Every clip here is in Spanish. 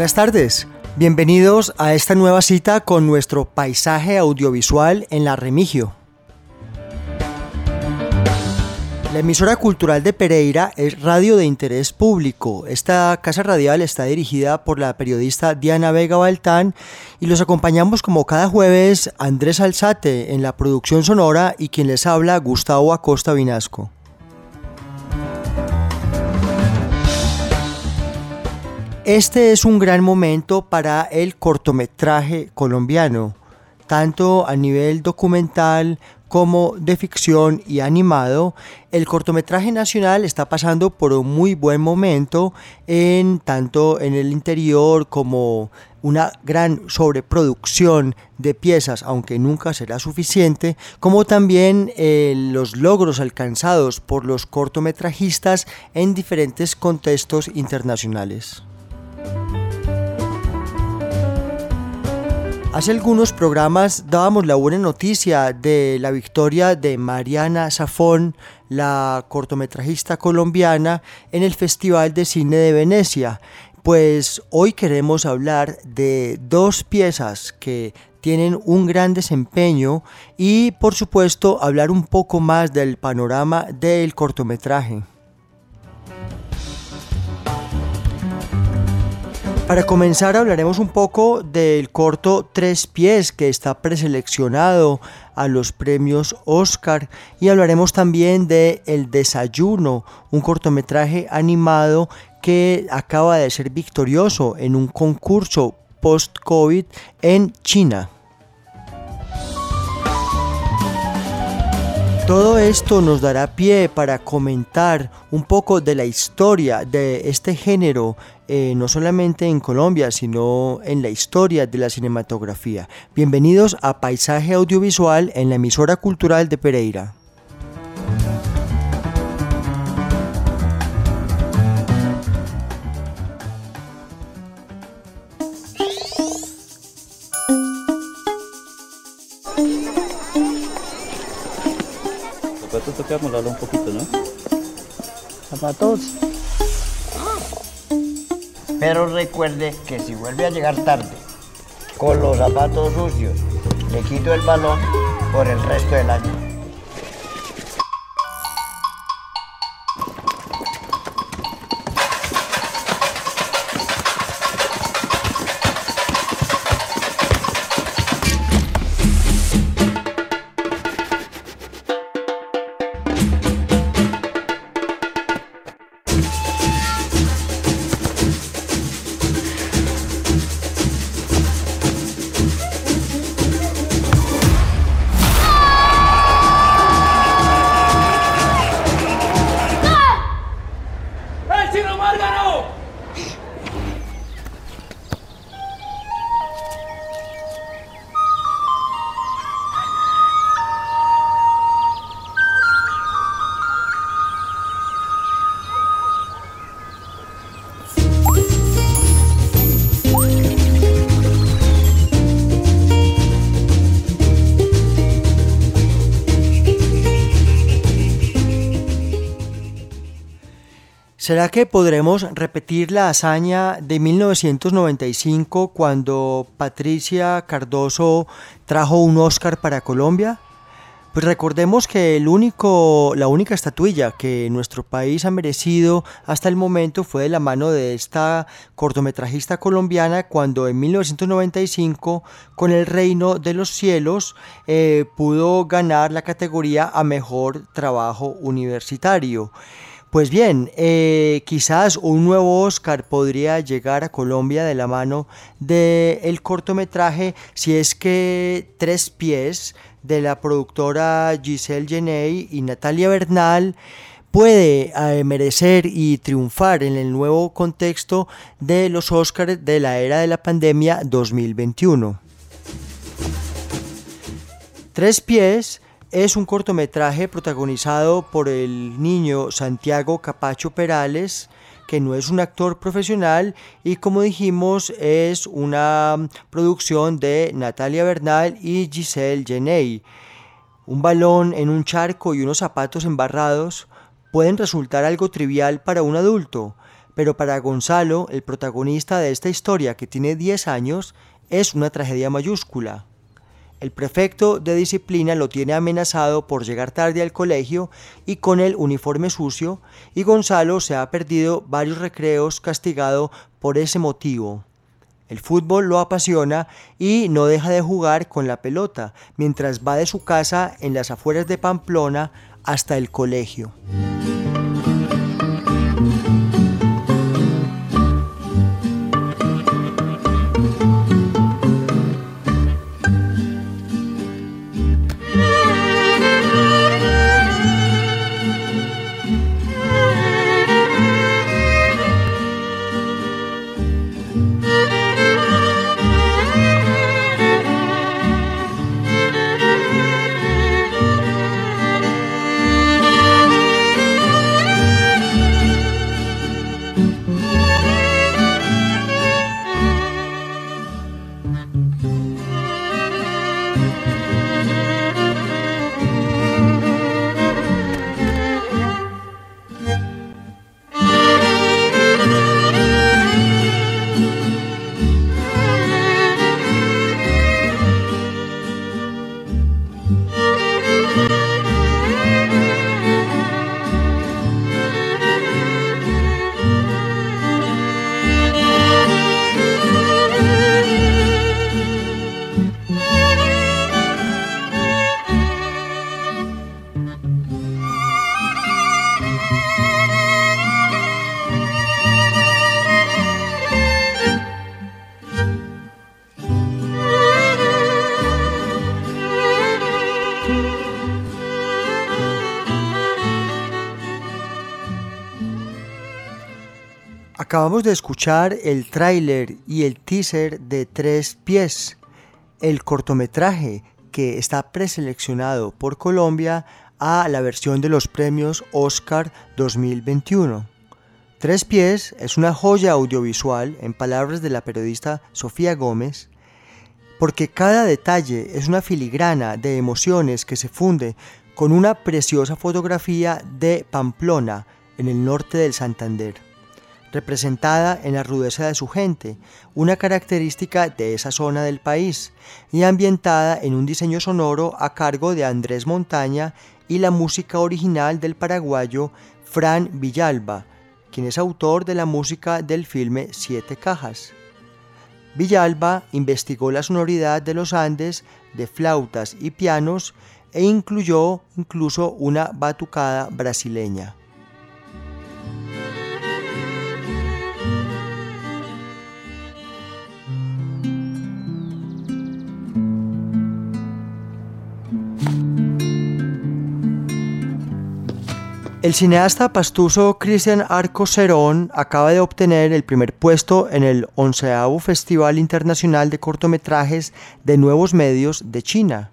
Buenas tardes, bienvenidos a esta nueva cita con nuestro paisaje audiovisual en la Remigio. La emisora cultural de Pereira es radio de interés público. Esta casa radial está dirigida por la periodista Diana Vega Baltán y los acompañamos como cada jueves Andrés Alzate en la producción sonora y quien les habla Gustavo Acosta Vinasco. Este es un gran momento para el cortometraje colombiano, tanto a nivel documental como de ficción y animado, el cortometraje nacional está pasando por un muy buen momento en tanto en el interior como una gran sobreproducción de piezas, aunque nunca será suficiente, como también eh, los logros alcanzados por los cortometrajistas en diferentes contextos internacionales. Hace algunos programas dábamos la buena noticia de la victoria de Mariana Safón, la cortometrajista colombiana, en el Festival de Cine de Venecia. Pues hoy queremos hablar de dos piezas que tienen un gran desempeño y por supuesto hablar un poco más del panorama del cortometraje. Para comenzar hablaremos un poco del corto Tres Pies que está preseleccionado a los premios Oscar y hablaremos también de El Desayuno, un cortometraje animado que acaba de ser victorioso en un concurso post-COVID en China. Todo esto nos dará pie para comentar un poco de la historia de este género, eh, no solamente en Colombia, sino en la historia de la cinematografía. Bienvenidos a Paisaje Audiovisual en la emisora cultural de Pereira. Toca molarlo un poquito, ¿no? Zapatos. Pero recuerde que si vuelve a llegar tarde con los zapatos sucios, le quito el balón por el resto del año. ¿Será que podremos repetir la hazaña de 1995 cuando Patricia Cardoso trajo un Oscar para Colombia? Pues recordemos que el único, la única estatuilla que nuestro país ha merecido hasta el momento fue de la mano de esta cortometrajista colombiana cuando en 1995 con El Reino de los Cielos eh, pudo ganar la categoría a Mejor Trabajo Universitario. Pues bien, eh, quizás un nuevo Oscar podría llegar a Colombia de la mano del cortometraje si es que Tres Pies de la productora Giselle Geney y Natalia Bernal puede eh, merecer y triunfar en el nuevo contexto de los Oscars de la era de la pandemia 2021. Tres Pies es un cortometraje protagonizado por el niño Santiago Capacho Perales, que no es un actor profesional y como dijimos es una producción de Natalia Bernal y Giselle Geney. Un balón en un charco y unos zapatos embarrados pueden resultar algo trivial para un adulto, pero para Gonzalo, el protagonista de esta historia que tiene 10 años, es una tragedia mayúscula. El prefecto de disciplina lo tiene amenazado por llegar tarde al colegio y con el uniforme sucio, y Gonzalo se ha perdido varios recreos castigado por ese motivo. El fútbol lo apasiona y no deja de jugar con la pelota mientras va de su casa en las afueras de Pamplona hasta el colegio. Acabamos de escuchar el tráiler y el teaser de Tres Pies, el cortometraje que está preseleccionado por Colombia a la versión de los premios Oscar 2021. Tres Pies es una joya audiovisual, en palabras de la periodista Sofía Gómez, porque cada detalle es una filigrana de emociones que se funde con una preciosa fotografía de Pamplona, en el norte del Santander representada en la rudeza de su gente, una característica de esa zona del país, y ambientada en un diseño sonoro a cargo de Andrés Montaña y la música original del paraguayo Fran Villalba, quien es autor de la música del filme Siete Cajas. Villalba investigó la sonoridad de los Andes de flautas y pianos e incluyó incluso una batucada brasileña. El cineasta pastuso Cristian Arco Cerón acaba de obtener el primer puesto en el onceavo Festival Internacional de Cortometrajes de Nuevos Medios de China.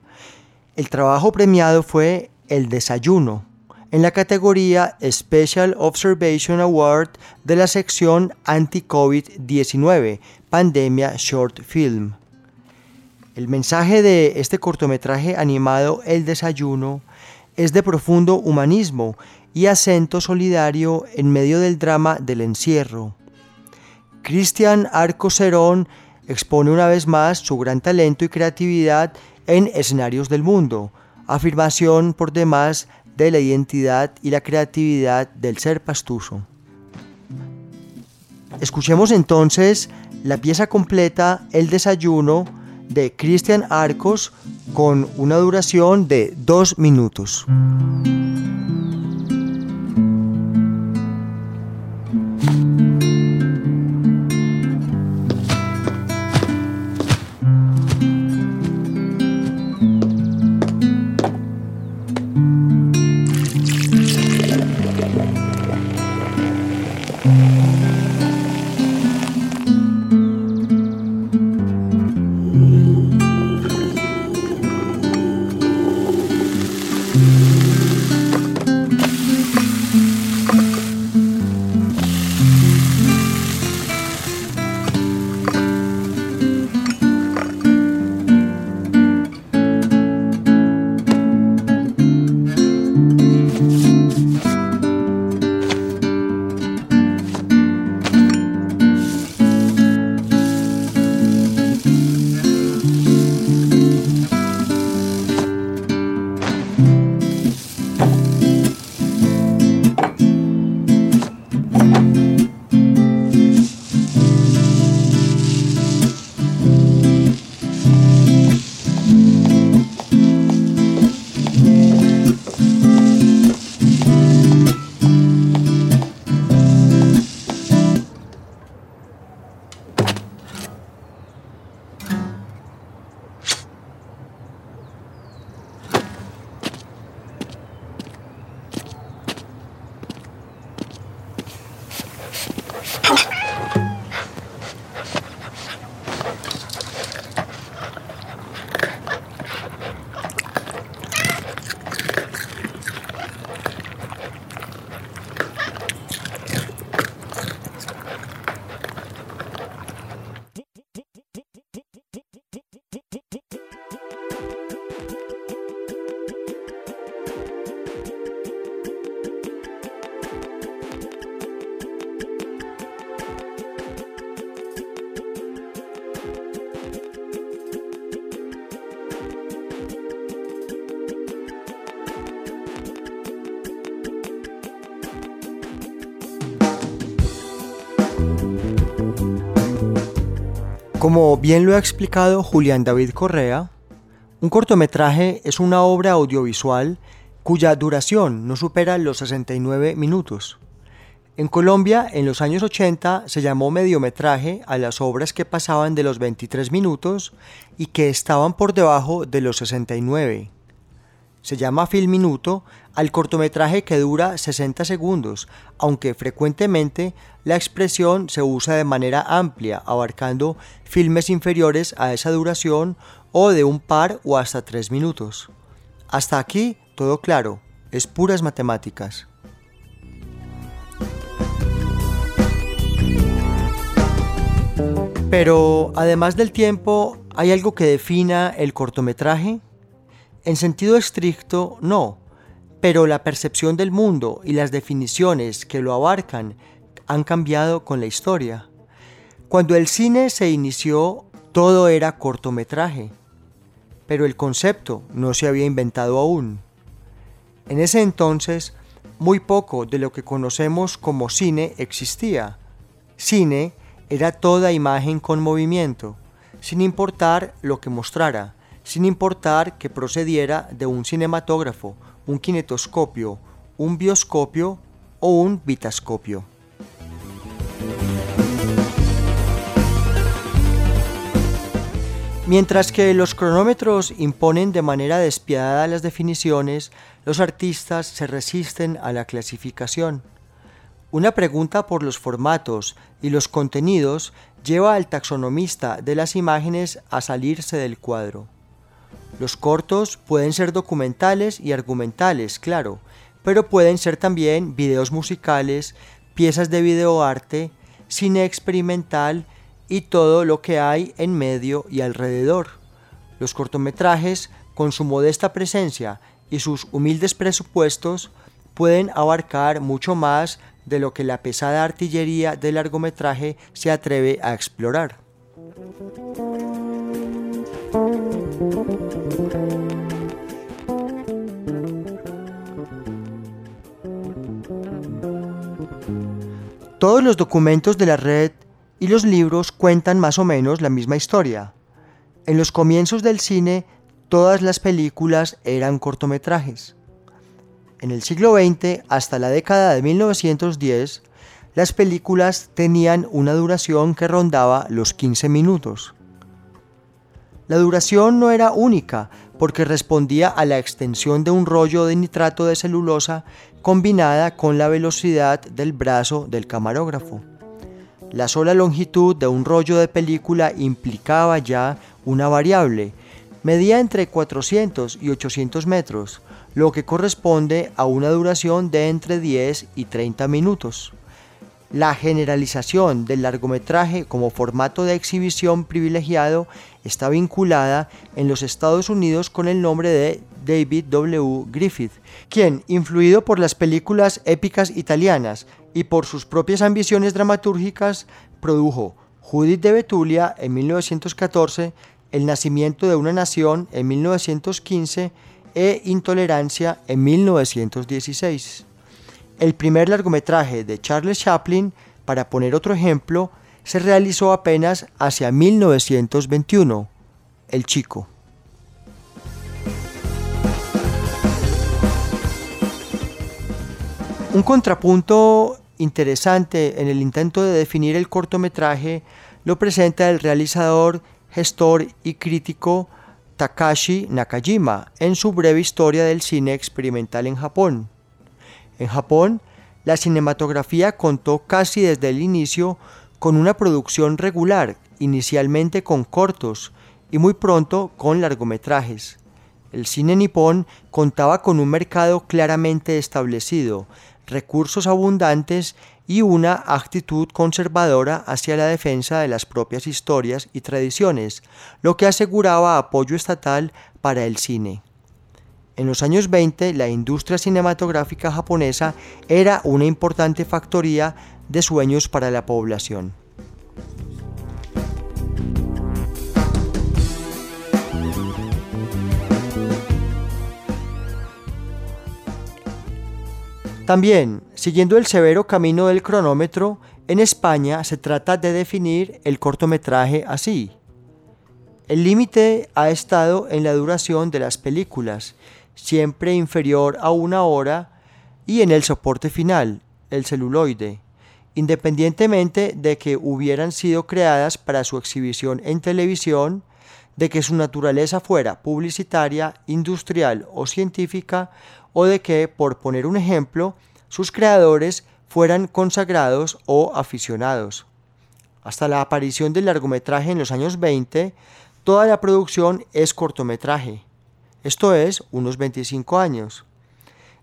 El trabajo premiado fue El Desayuno, en la categoría Special Observation Award de la sección Anti-COVID-19, Pandemia Short Film. El mensaje de este cortometraje animado El Desayuno es de profundo humanismo y acento solidario en medio del drama del encierro. Cristian Arco Cerón expone una vez más su gran talento y creatividad en escenarios del mundo, afirmación por demás de la identidad y la creatividad del ser pastuso. Escuchemos entonces la pieza completa El desayuno de Cristian Arcos con una duración de dos minutos. Como bien lo ha explicado Julián David Correa, un cortometraje es una obra audiovisual cuya duración no supera los 69 minutos. En Colombia, en los años 80, se llamó mediometraje a las obras que pasaban de los 23 minutos y que estaban por debajo de los 69. Se llama film minuto al cortometraje que dura 60 segundos, aunque frecuentemente la expresión se usa de manera amplia, abarcando filmes inferiores a esa duración o de un par o hasta tres minutos. Hasta aquí todo claro, es puras matemáticas. Pero además del tiempo, ¿hay algo que defina el cortometraje? En sentido estricto, no, pero la percepción del mundo y las definiciones que lo abarcan han cambiado con la historia. Cuando el cine se inició, todo era cortometraje, pero el concepto no se había inventado aún. En ese entonces, muy poco de lo que conocemos como cine existía. Cine era toda imagen con movimiento, sin importar lo que mostrara, sin importar que procediera de un cinematógrafo, un kinetoscopio, un bioscopio o un vitascopio. Mientras que los cronómetros imponen de manera despiadada las definiciones, los artistas se resisten a la clasificación. Una pregunta por los formatos y los contenidos lleva al taxonomista de las imágenes a salirse del cuadro. Los cortos pueden ser documentales y argumentales, claro, pero pueden ser también videos musicales, piezas de videoarte, cine experimental y todo lo que hay en medio y alrededor. Los cortometrajes, con su modesta presencia y sus humildes presupuestos, pueden abarcar mucho más de lo que la pesada artillería del largometraje se atreve a explorar. Todos los documentos de la red y los libros cuentan más o menos la misma historia. En los comienzos del cine, todas las películas eran cortometrajes. En el siglo XX, hasta la década de 1910, las películas tenían una duración que rondaba los 15 minutos. La duración no era única porque respondía a la extensión de un rollo de nitrato de celulosa combinada con la velocidad del brazo del camarógrafo. La sola longitud de un rollo de película implicaba ya una variable. Medía entre 400 y 800 metros, lo que corresponde a una duración de entre 10 y 30 minutos. La generalización del largometraje como formato de exhibición privilegiado está vinculada en los Estados Unidos con el nombre de David W. Griffith, quien, influido por las películas épicas italianas y por sus propias ambiciones dramatúrgicas, produjo Judith de Betulia en 1914, El nacimiento de una nación en 1915 e Intolerancia en 1916. El primer largometraje de Charles Chaplin, para poner otro ejemplo, se realizó apenas hacia 1921, El Chico. Un contrapunto interesante en el intento de definir el cortometraje lo presenta el realizador, gestor y crítico Takashi Nakajima en su breve historia del cine experimental en Japón. En Japón, la cinematografía contó casi desde el inicio con una producción regular, inicialmente con cortos y muy pronto con largometrajes. El cine nipón contaba con un mercado claramente establecido, recursos abundantes y una actitud conservadora hacia la defensa de las propias historias y tradiciones, lo que aseguraba apoyo estatal para el cine. En los años 20, la industria cinematográfica japonesa era una importante factoría de sueños para la población. También, siguiendo el severo camino del cronómetro, En España se trata de definir el cortometraje así. El límite ha estado en la duración de las películas, siempre inferior a una hora, y en el soporte final, el celuloide, independientemente de que hubieran sido creadas para su exhibición en televisión, de que su naturaleza fuera publicitaria, industrial o científica, o de que, por poner un ejemplo, sus creadores fueran consagrados o aficionados. Hasta la aparición del largometraje en los años 20, toda la producción es cortometraje, esto es, unos 25 años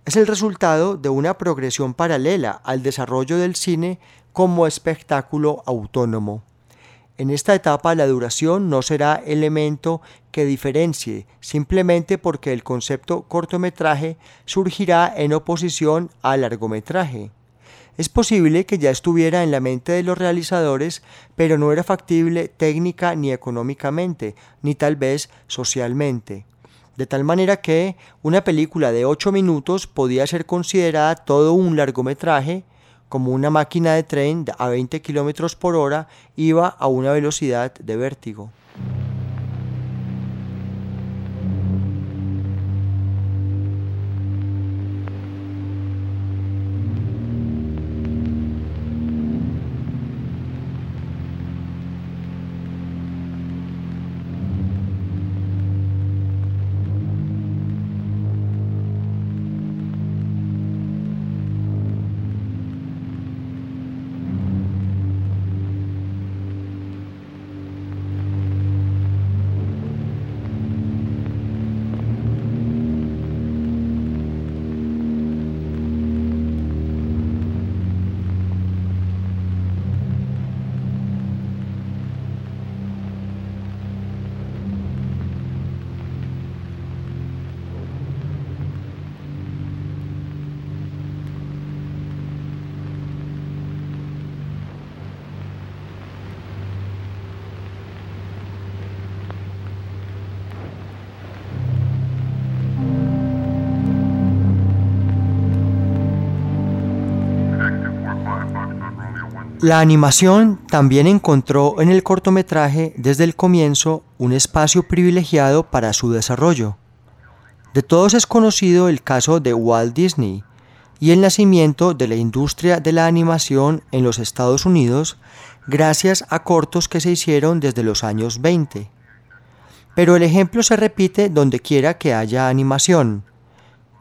es el resultado de una progresión paralela al desarrollo del cine como espectáculo autónomo. En esta etapa la duración no será elemento que diferencie, simplemente porque el concepto cortometraje surgirá en oposición al largometraje. Es posible que ya estuviera en la mente de los realizadores, pero no era factible técnica ni económicamente, ni tal vez socialmente de tal manera que una película de 8 minutos podía ser considerada todo un largometraje, como una máquina de tren a 20 km por hora iba a una velocidad de vértigo. La animación también encontró en el cortometraje desde el comienzo un espacio privilegiado para su desarrollo. De todos es conocido el caso de Walt Disney y el nacimiento de la industria de la animación en los Estados Unidos gracias a cortos que se hicieron desde los años 20. Pero el ejemplo se repite donde quiera que haya animación.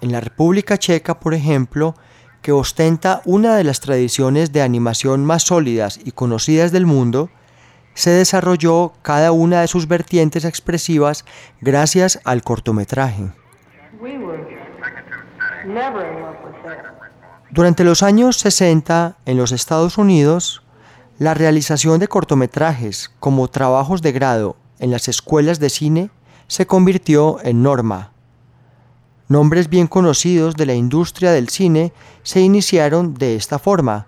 En la República Checa, por ejemplo, que ostenta una de las tradiciones de animación más sólidas y conocidas del mundo, se desarrolló cada una de sus vertientes expresivas gracias al cortometraje. Durante los años 60 en los Estados Unidos, la realización de cortometrajes como trabajos de grado en las escuelas de cine se convirtió en norma Nombres bien conocidos de la industria del cine se iniciaron de esta forma.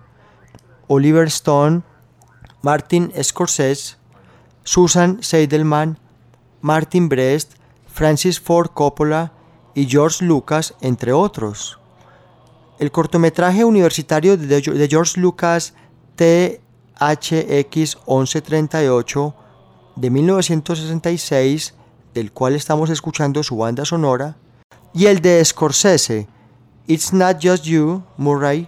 Oliver Stone, Martin Scorsese, Susan Seidelman, Martin Brest, Francis Ford Coppola y George Lucas, entre otros. El cortometraje universitario de George Lucas THX 1138 de 1966, del cual estamos escuchando su banda sonora, y el de Scorsese, It's Not Just You, Murray,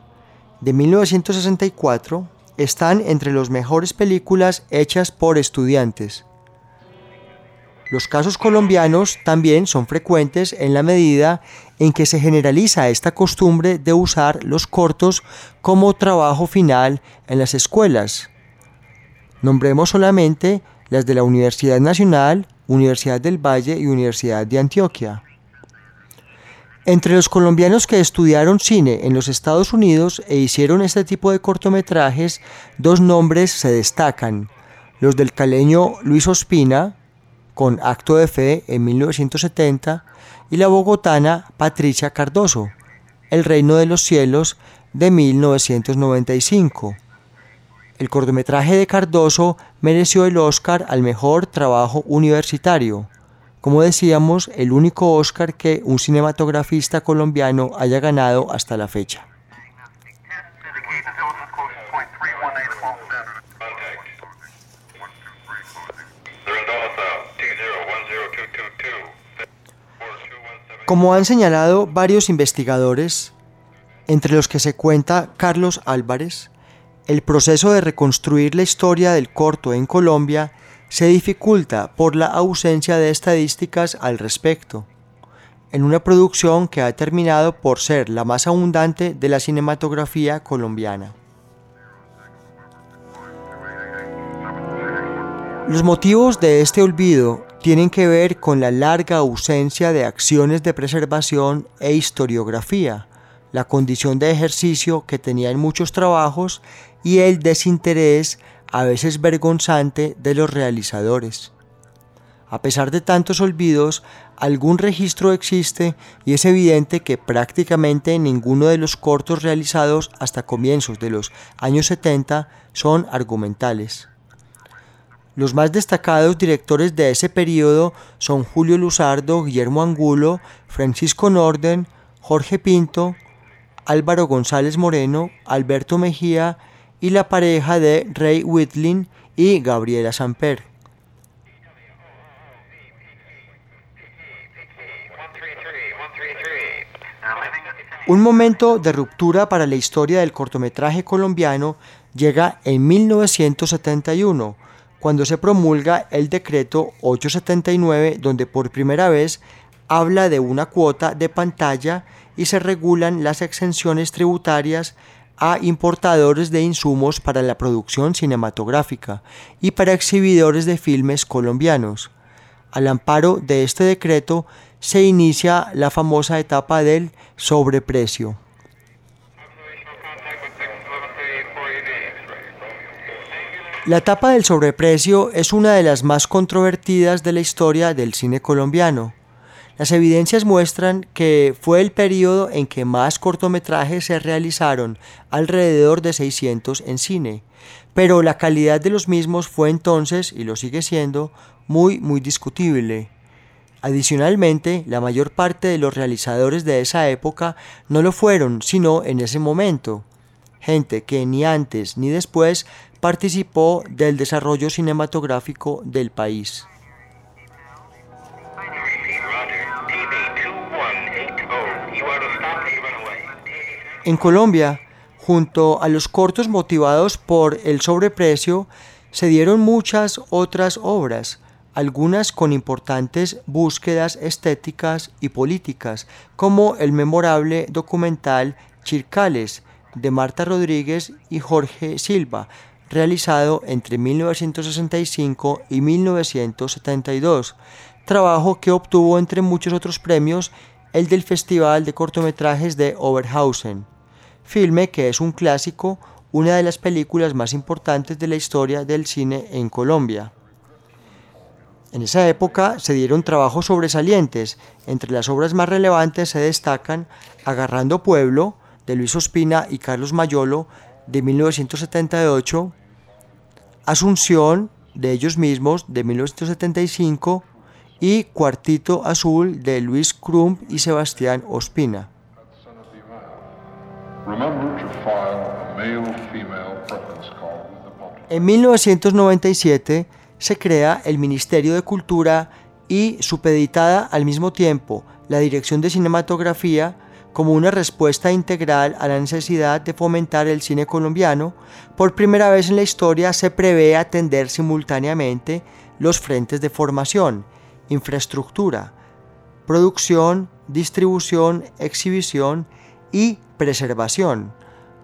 de 1964, están entre las mejores películas hechas por estudiantes. Los casos colombianos también son frecuentes en la medida en que se generaliza esta costumbre de usar los cortos como trabajo final en las escuelas. Nombremos solamente las de la Universidad Nacional, Universidad del Valle y Universidad de Antioquia. Entre los colombianos que estudiaron cine en los Estados Unidos e hicieron este tipo de cortometrajes, dos nombres se destacan. Los del caleño Luis Ospina, con Acto de Fe en 1970, y la bogotana Patricia Cardoso, El Reino de los Cielos de 1995. El cortometraje de Cardoso mereció el Oscar al mejor trabajo universitario como decíamos, el único Oscar que un cinematografista colombiano haya ganado hasta la fecha. Como han señalado varios investigadores, entre los que se cuenta Carlos Álvarez, el proceso de reconstruir la historia del corto en Colombia se dificulta por la ausencia de estadísticas al respecto, en una producción que ha terminado por ser la más abundante de la cinematografía colombiana. Los motivos de este olvido tienen que ver con la larga ausencia de acciones de preservación e historiografía, la condición de ejercicio que tenía en muchos trabajos y el desinterés a veces vergonzante de los realizadores. A pesar de tantos olvidos, algún registro existe y es evidente que prácticamente ninguno de los cortos realizados hasta comienzos de los años 70 son argumentales. Los más destacados directores de ese periodo son Julio Luzardo, Guillermo Angulo, Francisco Norden, Jorge Pinto, Álvaro González Moreno, Alberto Mejía y la pareja de Ray Whitling y Gabriela Samper. Un momento de ruptura para la historia del cortometraje colombiano llega en 1971 cuando se promulga el decreto 879 donde por primera vez habla de una cuota de pantalla y se regulan las exenciones tributarias a importadores de insumos para la producción cinematográfica y para exhibidores de filmes colombianos. Al amparo de este decreto se inicia la famosa etapa del sobreprecio. La etapa del sobreprecio es una de las más controvertidas de la historia del cine colombiano. Las evidencias muestran que fue el periodo en que más cortometrajes se realizaron, alrededor de 600 en cine, pero la calidad de los mismos fue entonces, y lo sigue siendo, muy, muy discutible. Adicionalmente, la mayor parte de los realizadores de esa época no lo fueron, sino en ese momento. Gente que ni antes ni después participó del desarrollo cinematográfico del país. En Colombia, junto a los cortos motivados por el sobreprecio, se dieron muchas otras obras, algunas con importantes búsquedas estéticas y políticas, como el memorable documental Chircales de Marta Rodríguez y Jorge Silva, realizado entre 1965 y 1972, trabajo que obtuvo entre muchos otros premios el del Festival de Cortometrajes de Oberhausen, filme que es un clásico, una de las películas más importantes de la historia del cine en Colombia. En esa época se dieron trabajos sobresalientes, entre las obras más relevantes se destacan Agarrando Pueblo, de Luis Ospina y Carlos Mayolo, de 1978, Asunción, de ellos mismos, de 1975, y Cuartito Azul, de Luis Crump y Sebastián Ospina. En 1997 se crea el Ministerio de Cultura y supeditada al mismo tiempo la Dirección de Cinematografía como una respuesta integral a la necesidad de fomentar el cine colombiano, por primera vez en la historia se prevé atender simultáneamente los frentes de formación, infraestructura, producción, distribución, exhibición y preservación,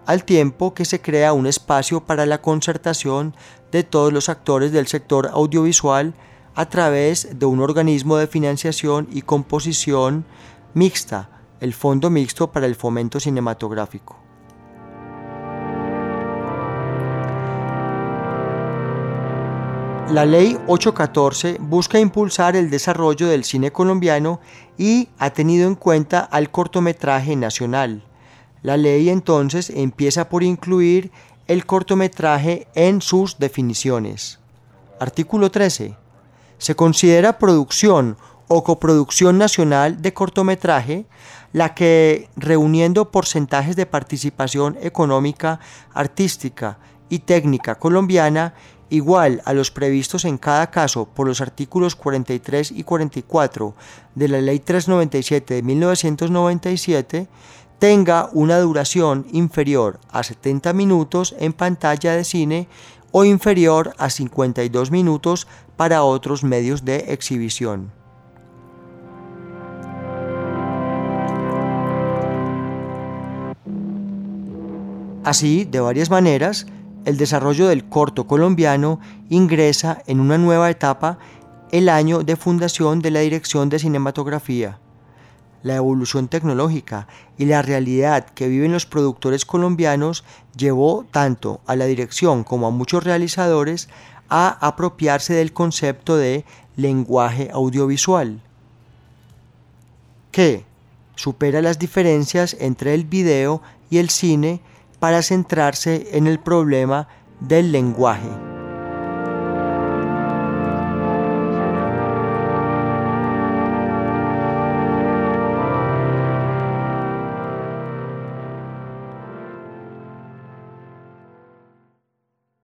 al tiempo que se crea un espacio para la concertación de todos los actores del sector audiovisual a través de un organismo de financiación y composición mixta, el Fondo Mixto para el Fomento Cinematográfico. La Ley 814 busca impulsar el desarrollo del cine colombiano y ha tenido en cuenta al cortometraje nacional. La ley entonces empieza por incluir el cortometraje en sus definiciones. Artículo 13. Se considera producción o coproducción nacional de cortometraje la que, reuniendo porcentajes de participación económica, artística y técnica colombiana, igual a los previstos en cada caso por los artículos 43 y 44 de la Ley 397 de 1997, tenga una duración inferior a 70 minutos en pantalla de cine o inferior a 52 minutos para otros medios de exhibición. Así, de varias maneras, el desarrollo del corto colombiano ingresa en una nueva etapa el año de fundación de la Dirección de Cinematografía. La evolución tecnológica y la realidad que viven los productores colombianos llevó tanto a la dirección como a muchos realizadores a apropiarse del concepto de lenguaje audiovisual, que supera las diferencias entre el video y el cine para centrarse en el problema del lenguaje.